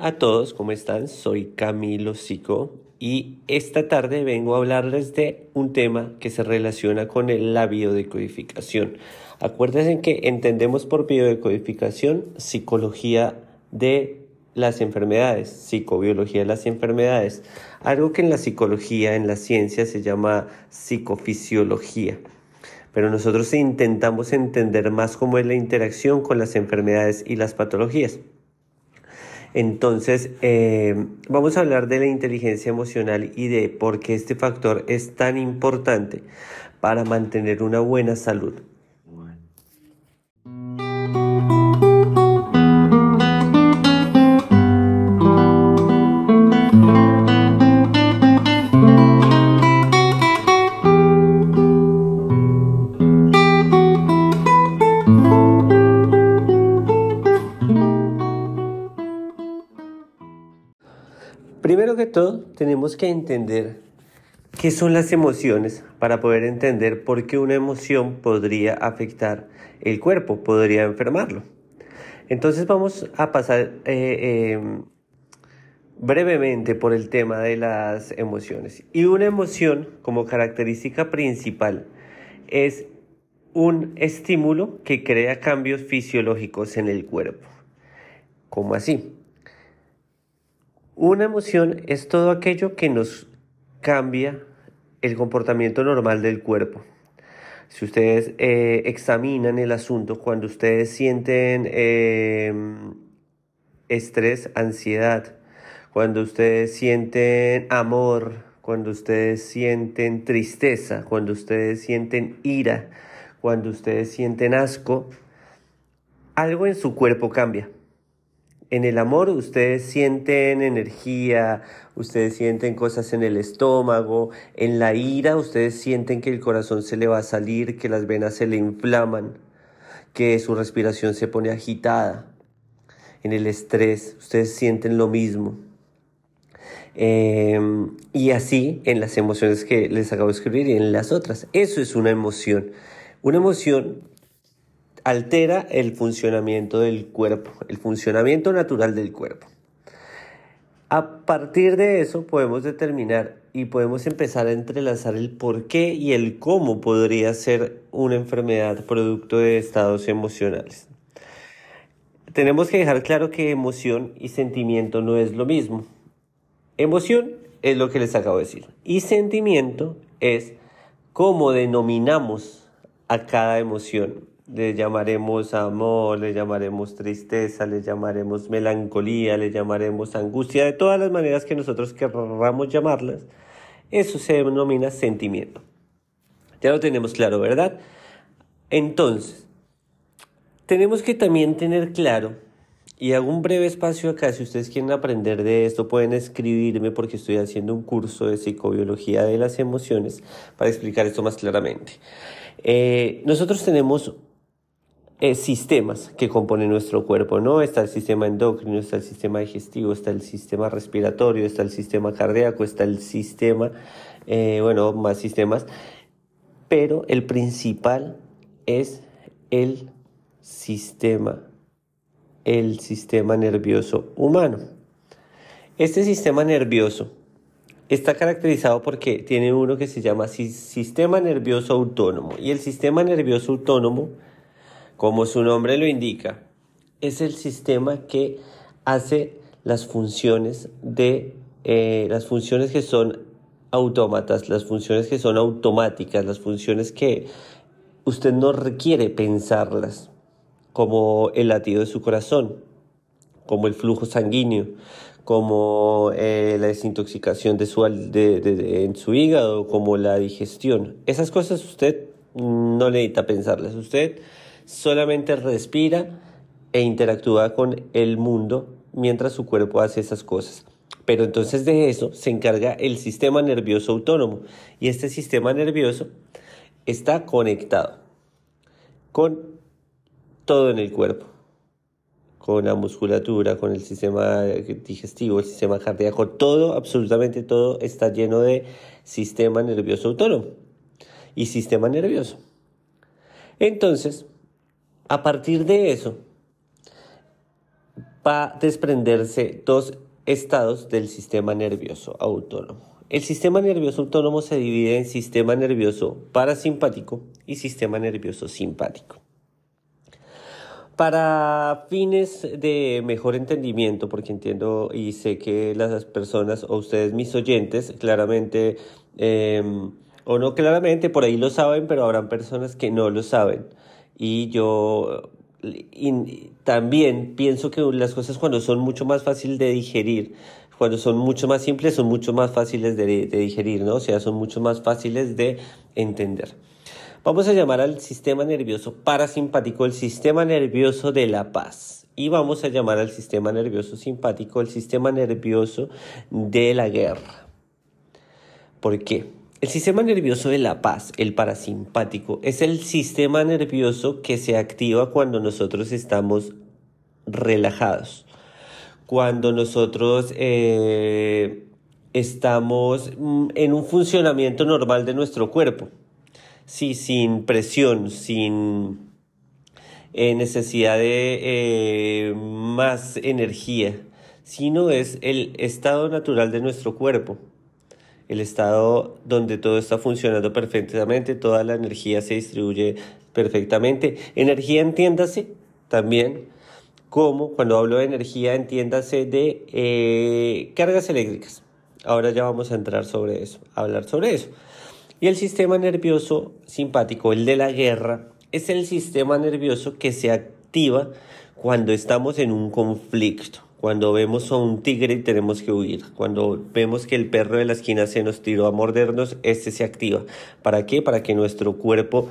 A todos, ¿cómo están? Soy Camilo Sico y esta tarde vengo a hablarles de un tema que se relaciona con la biodecodificación. Acuérdense que entendemos por biodecodificación psicología de las enfermedades, psicobiología de las enfermedades, algo que en la psicología, en la ciencia se llama psicofisiología. Pero nosotros intentamos entender más cómo es la interacción con las enfermedades y las patologías. Entonces, eh, vamos a hablar de la inteligencia emocional y de por qué este factor es tan importante para mantener una buena salud. Que todo, tenemos que entender qué son las emociones para poder entender por qué una emoción podría afectar el cuerpo, podría enfermarlo. Entonces vamos a pasar eh, em, brevemente por el tema de las emociones. Y una emoción como característica principal es un estímulo que crea cambios fisiológicos en el cuerpo. ¿Cómo así? Una emoción es todo aquello que nos cambia el comportamiento normal del cuerpo. Si ustedes eh, examinan el asunto, cuando ustedes sienten em, estrés, ansiedad, cuando ustedes sienten amor, cuando ustedes sienten tristeza, cuando ustedes sienten ira, cuando ustedes sienten asco, algo en su cuerpo cambia. En el amor ustedes sienten energía, ustedes sienten cosas en el estómago, en la ira ustedes sienten que el corazón se le va a salir, que las venas se le inflaman, que su respiración se pone agitada. En el estrés ustedes sienten lo mismo. Em, y así en las emociones que les acabo de escribir y en las otras. Eso es una emoción. Una emoción altera el funcionamiento del cuerpo, el funcionamiento natural del cuerpo. A partir de eso podemos determinar y podemos empezar a entrelazar el por qué y el cómo podría ser una enfermedad producto de estados emocionales. Tenemos que dejar claro que emoción y sentimiento no es lo mismo. Emoción es lo que les acabo de decir y sentimiento es cómo denominamos a cada emoción le llamaremos amor, le llamaremos tristeza, le llamaremos melancolía, le llamaremos angustia, de todas las maneras que nosotros querramos llamarlas, eso se denomina sentimiento. Ya lo tenemos claro, ¿verdad? Entonces, tenemos que también tener claro, y hago un breve espacio acá, si ustedes quieren aprender de esto, pueden escribirme porque estoy haciendo un curso de psicobiología de las emociones para explicar esto más claramente. Eh, nosotros tenemos eh, sistemas que componen nuestro cuerpo, ¿no? Está el sistema endocrino, está el sistema digestivo, está el sistema respiratorio, está el sistema cardíaco, está el sistema, eh, bueno, más sistemas, pero el principal es el sistema, el sistema nervioso humano. Este sistema nervioso está caracterizado porque tiene uno que se llama sistema nervioso autónomo y el sistema nervioso autónomo como su nombre lo indica, es el sistema que hace las funciones de eh, las funciones que son autómatas, las funciones que son automáticas, las funciones que usted no requiere pensarlas, como el latido de su corazón, como el flujo sanguíneo, como eh, la desintoxicación de su, en su hígado, como la digestión. Esas cosas usted no necesita pensarlas. Usted solamente respira e interactúa con el mundo mientras su cuerpo hace esas cosas. Pero entonces de eso se encarga el sistema nervioso autónomo y este sistema nervioso está conectado con todo en el cuerpo, con la musculatura, con el sistema digestivo, el sistema cardíaco, todo, absolutamente todo está lleno de sistema nervioso autónomo y sistema nervioso. Entonces, a partir de eso, va a desprenderse dos estados del sistema nervioso autónomo. El sistema nervioso autónomo se divide en sistema nervioso parasimpático y sistema nervioso simpático. Para fines de mejor entendimiento, porque entiendo y sé que las personas o ustedes mis oyentes claramente em, o no claramente por ahí lo saben, pero habrán personas que no lo saben. Y yo también pienso que las cosas cuando son mucho más fáciles de digerir, cuando son mucho más simples, son mucho más fáciles de, digerir, ¿no? O sea, son mucho más fáciles de entender. Vamos a llamar al sistema nervioso parasimpático el sistema nervioso de la paz. Y vamos a llamar al sistema nervioso simpático el sistema nervioso de la guerra. ¿Por qué? El sistema nervioso de la paz, el parasimpático, es el sistema nervioso que se activa cuando nosotros estamos relajados. Cuando nosotros eh, estamos mm, en un funcionamiento normal de nuestro cuerpo, sí, sin presión, sin eh, necesidad de eh, más energía, sino es el estado natural de nuestro cuerpo, el estado donde todo está funcionando perfectamente, toda la energía se distribuye perfectamente. Energía, entiéndase, también como cuando hablo de energía, entiéndase de eh, cargas eléctricas. Ahora ya vamos a entrar sobre eso, a hablar sobre eso. Y el sistema nervioso simpático, el de la guerra, es el sistema nervioso que se activa cuando estamos en un conflicto, cuando vemos a un tigre y tenemos que huir, cuando vemos que el perro de la esquina se nos tiró a mordernos, este se activa. ¿Para qué? Para que nuestro cuerpo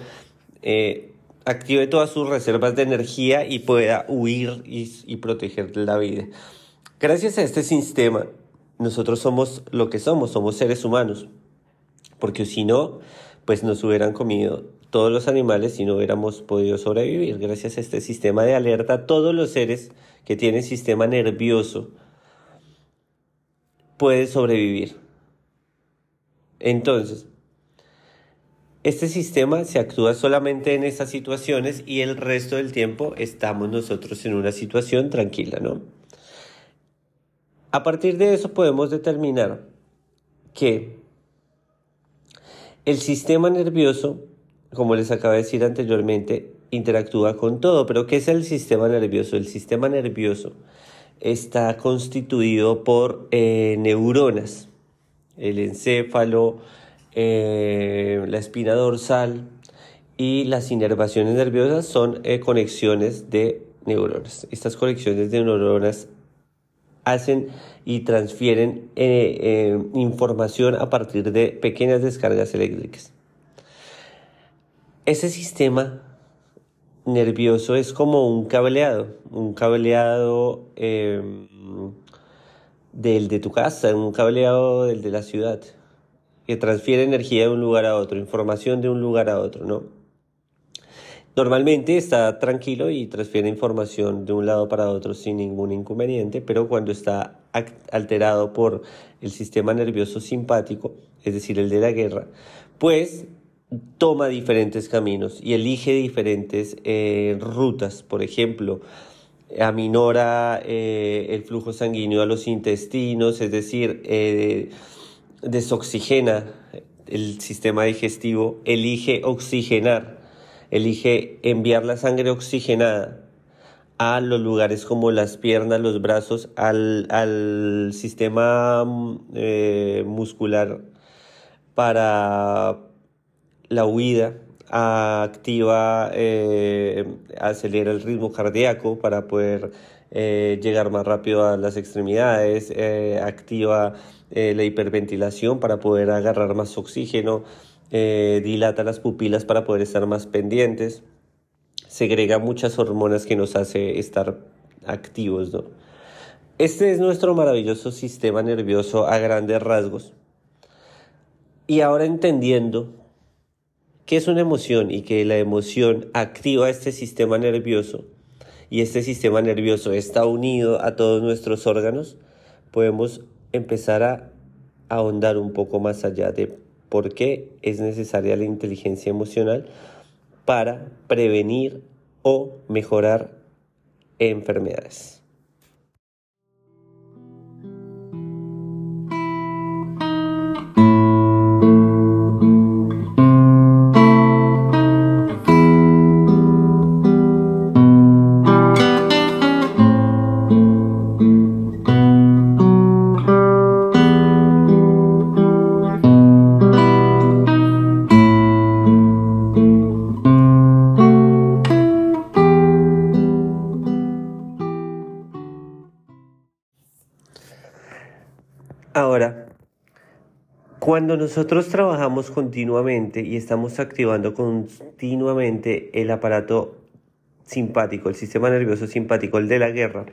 eh, active todas sus reservas de energía y pueda huir y, proteger la vida. Gracias a este sistema, nosotros somos lo que somos, somos seres humanos, porque si no, pues nos hubieran comido todos los animales y no hubiéramos podido sobrevivir. Gracias a este sistema de alerta, todos los seres que tienen sistema nervioso pueden sobrevivir. Entonces, este sistema se actúa solamente en estas situaciones y el resto del tiempo estamos nosotros en una situación tranquila, ¿no? A partir de eso podemos determinar que el sistema nervioso, como les acabo de decir anteriormente, interactúa con todo. Pero ¿qué es el sistema nervioso? El sistema nervioso está constituido por eh, neuronas, el encéfalo, eh, la espina dorsal y las inervaciones nerviosas son eh, conexiones de neuronas. Estas conexiones de neuronas hacen y transfieren información a partir de pequeñas descargas eléctricas. Ese sistema nervioso es como un cableado, un cableado del de tu casa, un cableado del de la ciudad que transfiere energía de un lugar a otro, información de un lugar a otro, ¿no? Normalmente está tranquilo y transfiere información de un lado para otro sin ningún inconveniente, pero cuando está alterado por el sistema nervioso simpático, es decir, el de la guerra, pues toma diferentes caminos y elige diferentes eh, rutas. Por ejemplo, aminora eh, el flujo sanguíneo a los intestinos, es decir, eh, desoxigena el sistema digestivo, elige oxigenar, elige enviar la sangre oxigenada a los lugares como las piernas, los brazos, al, sistema eh, muscular para la huida, activa, eh, acelera el ritmo cardíaco para poder eh, llegar más rápido a las extremidades, activa eh, la hiperventilación para poder agarrar más oxígeno, dilata las pupilas para poder estar más pendientes, segrega muchas hormonas que nos hace estar activos. ¿no? Este es nuestro maravilloso sistema nervioso a grandes rasgos. Y ahora entendiendo qué es una emoción y que la emoción activa este sistema nervioso y este sistema nervioso está unido a todos nuestros órganos, podemos empezar a ahondar un poco más allá de por qué es necesaria la inteligencia emocional para prevenir o mejorar enfermedades. Cuando nosotros trabajamos continuamente y estamos activando continuamente el aparato simpático, el sistema nervioso simpático, el de la guerra,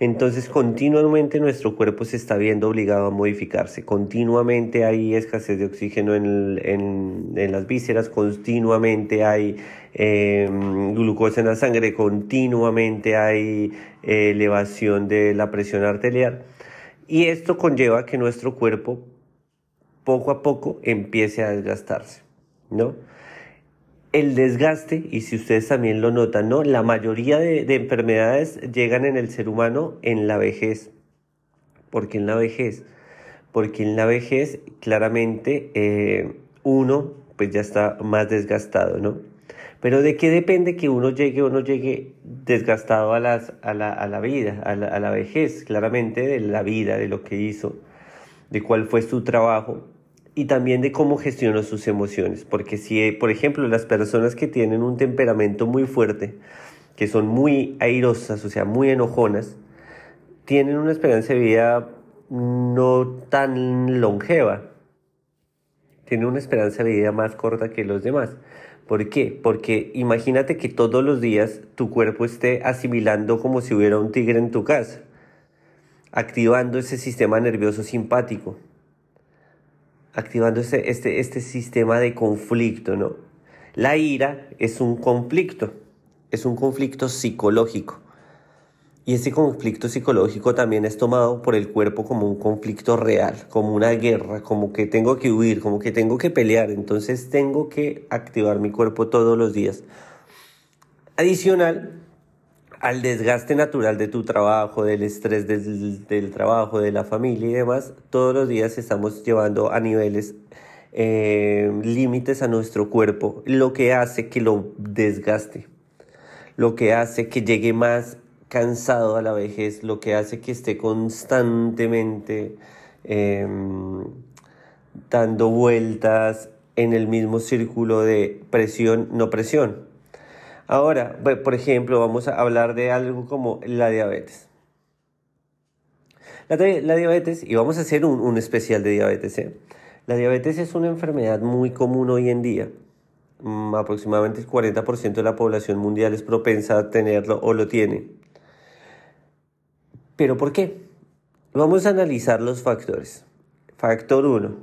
entonces continuamente nuestro cuerpo se está viendo obligado a modificarse, continuamente hay escasez de oxígeno en, las vísceras, continuamente hay em, glucosa en la sangre, continuamente hay eh, elevación de la presión arterial. Y esto conlleva que nuestro cuerpo poco a poco empiece a desgastarse, ¿no? el desgaste, y si ustedes también lo notan, ¿no? La mayoría de, enfermedades llegan en el ser humano en la vejez. ¿Por qué en la vejez? Porque en la vejez claramente eh, uno pues ya está más desgastado, ¿no? Pero ¿de qué depende que uno llegue o no llegue desgastado a, la, vida, a la vejez? Claramente de la vida, de lo que hizo, de cuál fue su trabajo y también de cómo gestionó sus emociones. Porque si, por ejemplo, las personas que tienen un temperamento muy fuerte, que son muy airosas, o sea, muy enojonas, tienen una esperanza de vida no tan longeva. Tienen una esperanza de vida más corta que los demás. ¿Por qué? Porque imagínate que todos los días tu cuerpo esté asimilando como si hubiera un tigre en tu casa, activando ese sistema nervioso simpático activando este, este, este sistema de conflicto, ¿no? La ira es un conflicto, es un conflicto psicológico. Y ese conflicto psicológico también es tomado por el cuerpo como un conflicto real, como una guerra, como que tengo que huir, como que tengo que pelear. Entonces tengo que activar mi cuerpo todos los días. Adicional, al desgaste natural de tu trabajo, del estrés del, trabajo, de la familia y demás, todos los días estamos llevando a niveles eh, límites a nuestro cuerpo, lo que hace que lo desgaste, lo que hace que llegue más cansado a la vejez, lo que hace que esté constantemente em, dando vueltas en el mismo círculo de presión, no presión. Ahora, por ejemplo, vamos a hablar de algo como la diabetes. La, diabetes, y vamos a hacer un, especial de diabetes, ¿eh? La diabetes es una enfermedad muy común hoy en día. Mm, aproximadamente el 40% de la población mundial es propensa a tenerlo o lo tiene. ¿Pero por qué? Vamos a analizar los factores. Factor 1.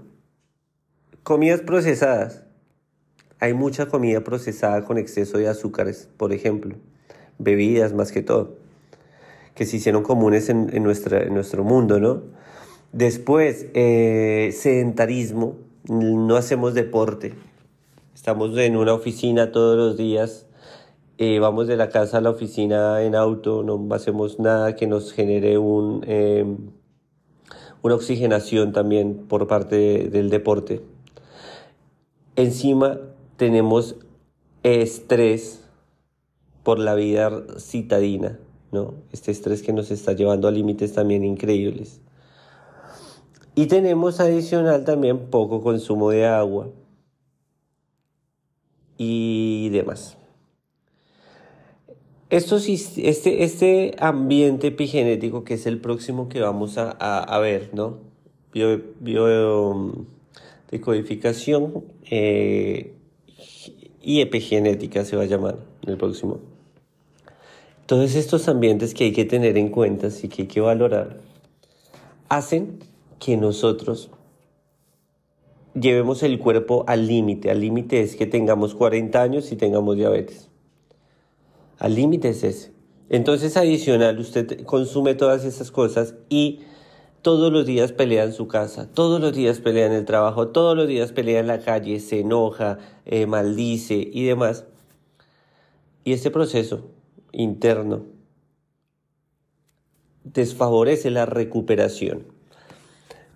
Comidas procesadas. Hay mucha comida procesada con exceso de azúcares, por ejemplo, bebidas más que todo, que se hicieron comunes en, nuestra, en nuestro mundo, ¿no? Después, eh, sedentarismo, no hacemos deporte, estamos en una oficina todos los días, eh, vamos de la casa a la oficina en auto, no hacemos nada que nos genere un, em, una oxigenación también por parte del deporte. Encima tenemos estrés por la vida citadina, ¿no? Este estrés que nos está llevando a límites también increíbles. Y tenemos adicional también poco consumo de agua y demás. Este, este ambiente epigenético que es el próximo que vamos a, a, ver, ¿no? Bio, bio decodificación eh, y epigenética se va a llamar en el próximo. Todos estos ambientes que hay que tener en cuenta y que hay que valorar hacen que nosotros llevemos el cuerpo al límite. Al límite es que tengamos 40 años y tengamos diabetes. Al límite es ese. Entonces, adicional, usted consume todas esas cosas y todos los días pelea en su casa, todos los días pelea en el trabajo, todos los días pelea en la calle, se enoja, eh, maldice y demás. Y este proceso interno desfavorece la recuperación.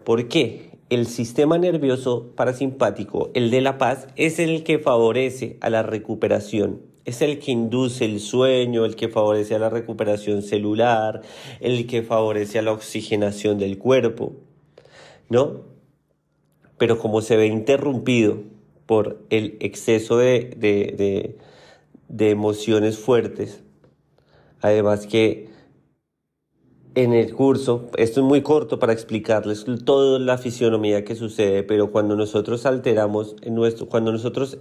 ¿Por qué? El sistema nervioso parasimpático, el de la paz, es el que favorece a la recuperación es el que induce el sueño, el que favorece a la recuperación celular, el que favorece a la oxigenación del cuerpo, ¿no? Pero como se ve interrumpido por el exceso de, emociones fuertes, además que en el curso, esto es muy corto para explicarles toda la fisionomía que sucede, pero cuando nosotros alteramos nuestro, cuando nosotros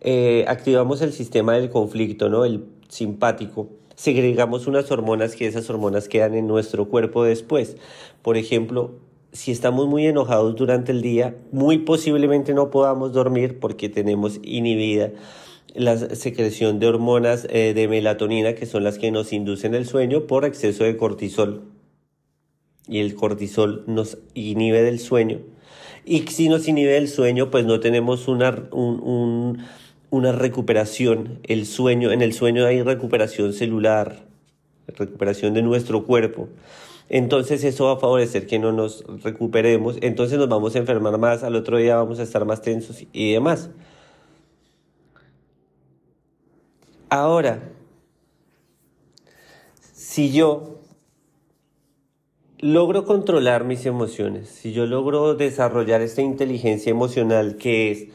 eh, activamos el sistema del conflicto, ¿no? El simpático, segregamos unas hormonas que esas hormonas quedan en nuestro cuerpo después. Por ejemplo, si estamos muy enojados durante el día, muy posiblemente no podamos dormir porque tenemos inhibida la secreción de hormonas eh, de melatonina, que son las que nos inducen el sueño por exceso de cortisol. Y el cortisol nos inhibe del sueño. Y si nos inhibe del sueño, pues no tenemos una, una recuperación. El sueño, en el sueño hay recuperación celular, recuperación de nuestro cuerpo. Entonces eso va a favorecer que no nos recuperemos. Entonces nos vamos a enfermar más, al otro día vamos a estar más tensos y demás. Ahora, si yo logro controlar mis emociones, si yo logro desarrollar esta inteligencia emocional que es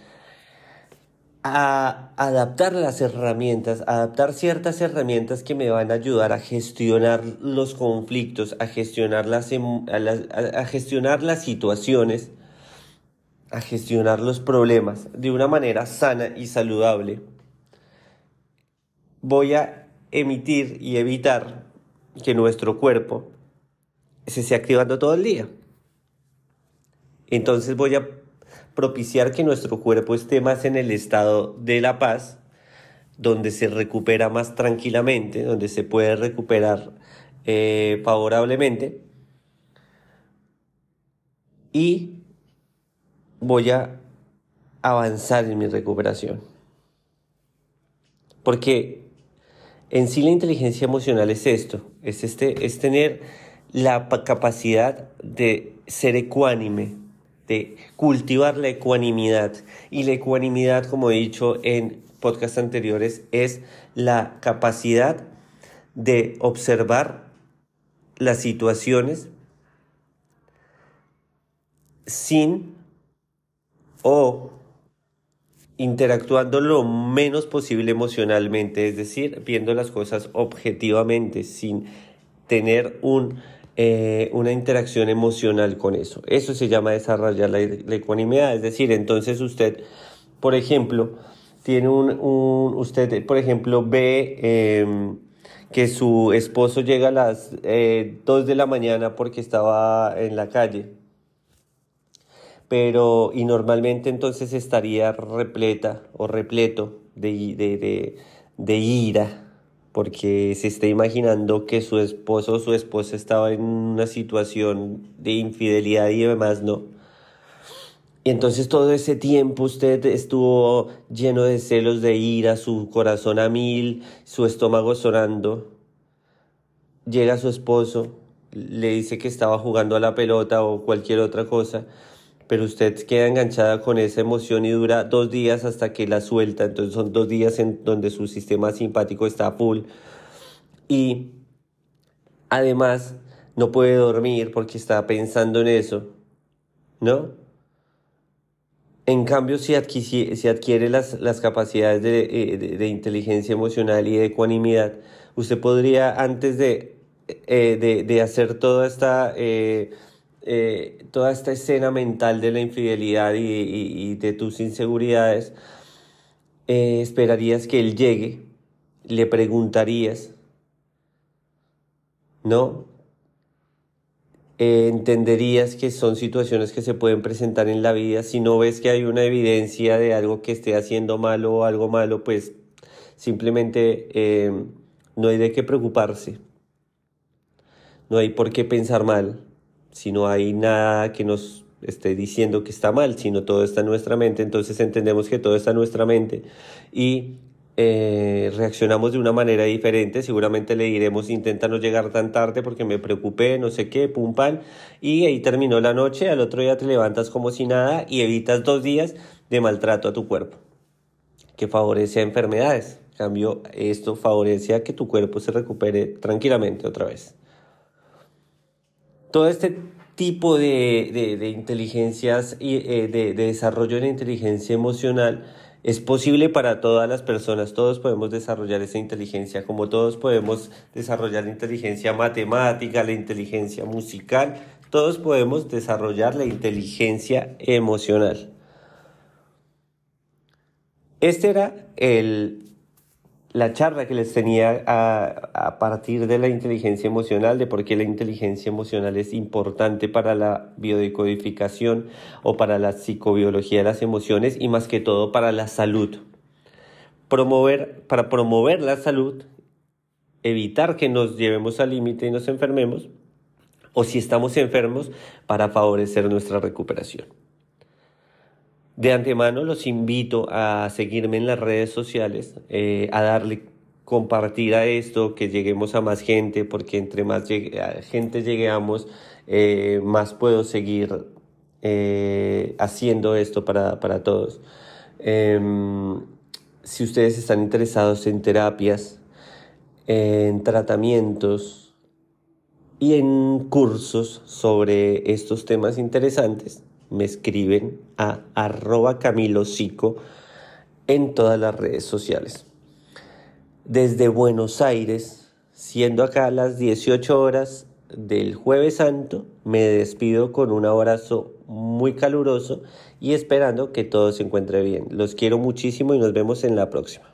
adaptar las herramientas, adaptar ciertas herramientas que me van a ayudar a gestionar los conflictos, a gestionar las, a gestionar las situaciones, a gestionar los problemas de una manera sana y saludable voy a emitir y evitar que nuestro cuerpo se esté activando todo el día. Entonces voy a propiciar que nuestro cuerpo esté más en el estado de la paz, donde se recupera más tranquilamente, donde se puede recuperar eh, favorablemente. Y voy a avanzar en mi recuperación. Porque en sí la inteligencia emocional es esto, es, este, es tener la capacidad de ser ecuánime, de cultivar la ecuanimidad. Y la ecuanimidad, como he dicho en podcasts anteriores, es la capacidad de observar las situaciones sin o interactuando lo menos posible emocionalmente, es decir, viendo las cosas objetivamente, sin tener un, eh, una interacción emocional con eso. Eso se llama desarrollar la, ecuanimidad, es decir, entonces usted, por ejemplo, tiene un, un usted, por ejemplo, ve em, que su esposo llega a las eh, 2 de la mañana porque estaba en la calle pero y normalmente entonces estaría repleta o repleto de, de, ira porque se está imaginando que su esposo o su esposa estaba en una situación de infidelidad y demás, ¿no? Y entonces todo ese tiempo usted estuvo lleno de celos, de ira, su corazón a mil, su estómago sonando. Llega su esposo, le dice que estaba jugando a la pelota o cualquier otra cosa pero usted queda enganchada con esa emoción y dura dos días hasta que la suelta, entonces son dos días en donde su sistema simpático está full y además no puede dormir porque está pensando en eso, ¿no? En cambio, si, adquiere, las, las capacidades de, eh, inteligencia emocional y de ecuanimidad, usted podría, antes de, eh, de, hacer toda esta... Eh, eh, toda esta escena mental de la infidelidad y, de tus inseguridades, eh, esperarías que él llegue, le preguntarías, ¿no? Eh, entenderías que son situaciones que se pueden presentar en la vida. Si no ves que hay una evidencia de algo que esté haciendo malo o algo malo, pues simplemente no hay de qué preocuparse. No hay por qué pensar mal si no hay nada que nos esté diciendo que está mal, sino todo está en nuestra mente, entonces entendemos que todo está en nuestra mente y eh, reaccionamos de una manera diferente, seguramente le diremos intenta no llegar tan tarde porque me preocupé, no sé qué, pum pam, y ahí terminó la noche, al otro día te levantas como si nada y evitas dos días de maltrato a tu cuerpo, que favorece a enfermedades. En cambio, esto favorece a que tu cuerpo se recupere tranquilamente otra vez todo este tipo de, inteligencias y eh, de, desarrollo de inteligencia emocional Es posible para todas las personas, todos podemos desarrollar esa inteligencia, como todos podemos desarrollar la inteligencia matemática, la inteligencia musical, todos podemos desarrollar la inteligencia emocional. Este era el, la charla que les tenía a, partir de la inteligencia emocional, de por qué la inteligencia emocional es importante para la biodecodificación o para la psicobiología de las emociones y más que todo para la salud. Promover, para promover la salud, evitar que nos llevemos al límite y nos enfermemos, o si estamos enfermos para favorecer nuestra recuperación. De antemano los invito a seguirme en las redes sociales, eh, a darle compartir a esto, que lleguemos a más gente, porque entre más gente lleguemos, eh, más puedo seguir eh, haciendo esto para, para todos. Em, si ustedes están interesados en terapias, en tratamientos, y en cursos sobre estos temas interesantes me escriben a arroba camilosico en todas las redes sociales. Desde Buenos Aires, siendo acá las 18 horas del jueves santo, me despido con un abrazo muy caluroso y esperando que todo se encuentre bien. Los quiero muchísimo y nos vemos en la próxima.